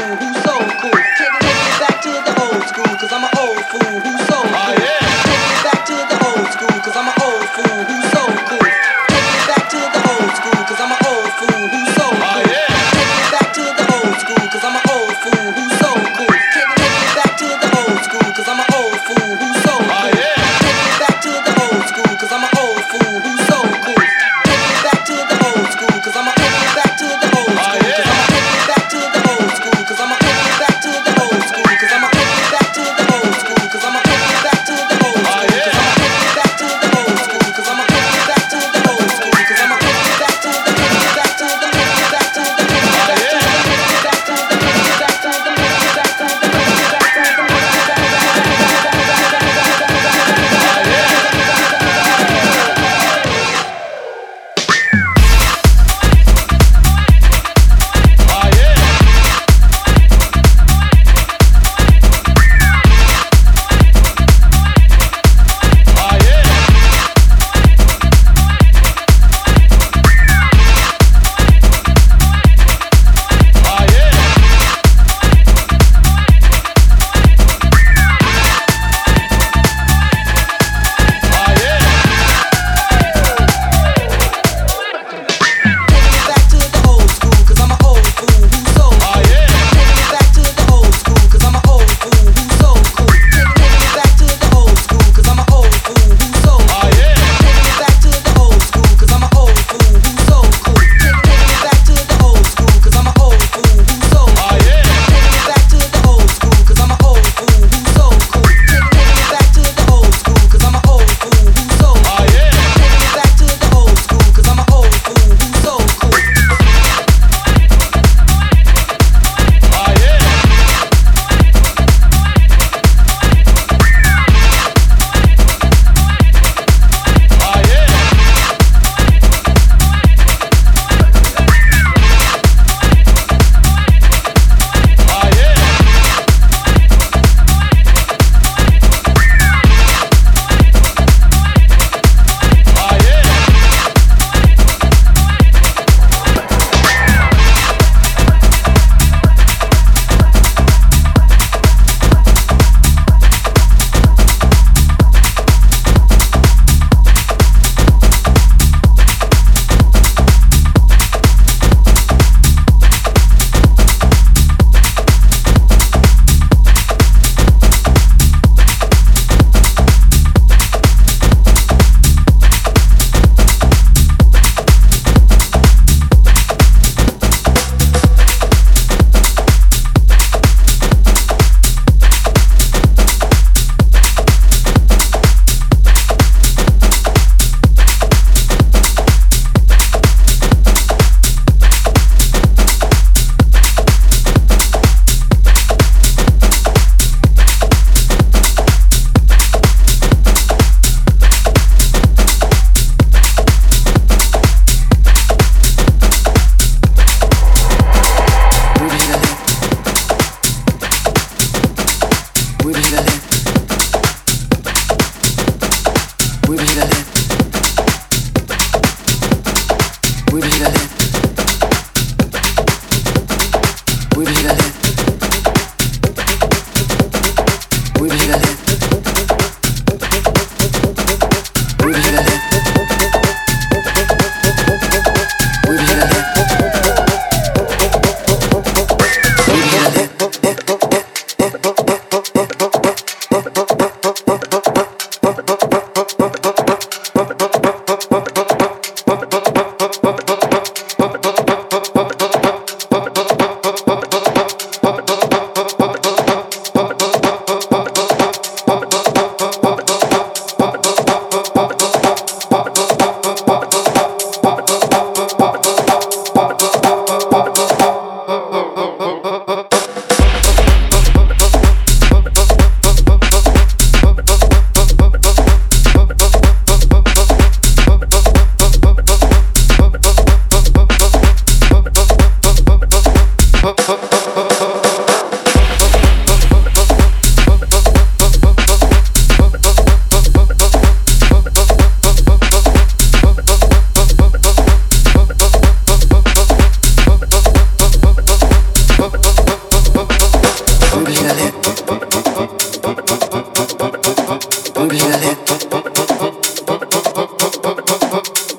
cool? Who's so cool?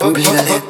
Oublie la lettre.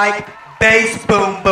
like bass boom boom.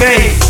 face.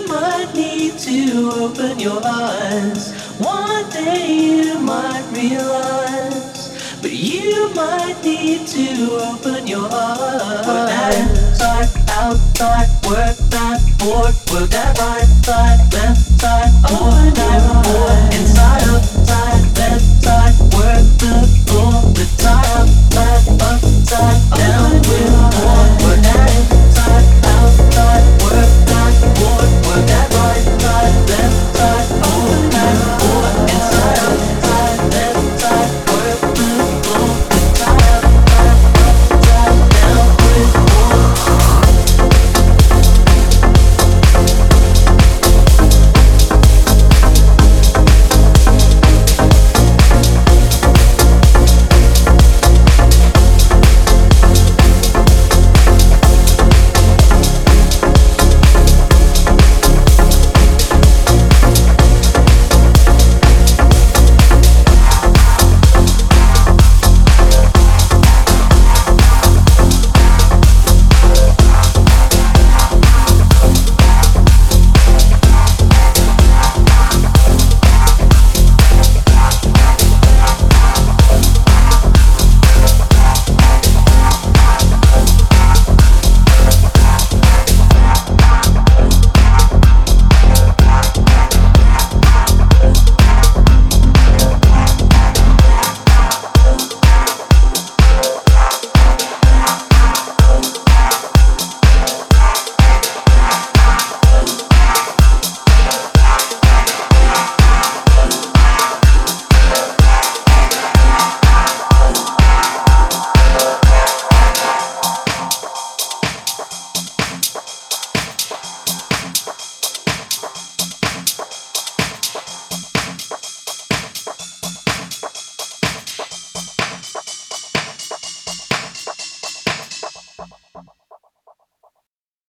you might need to open your eyes. One day you might realize, but you might need to open your eyes. Work that inside, outside, work that board, work that right side, left side, board, that board, inside.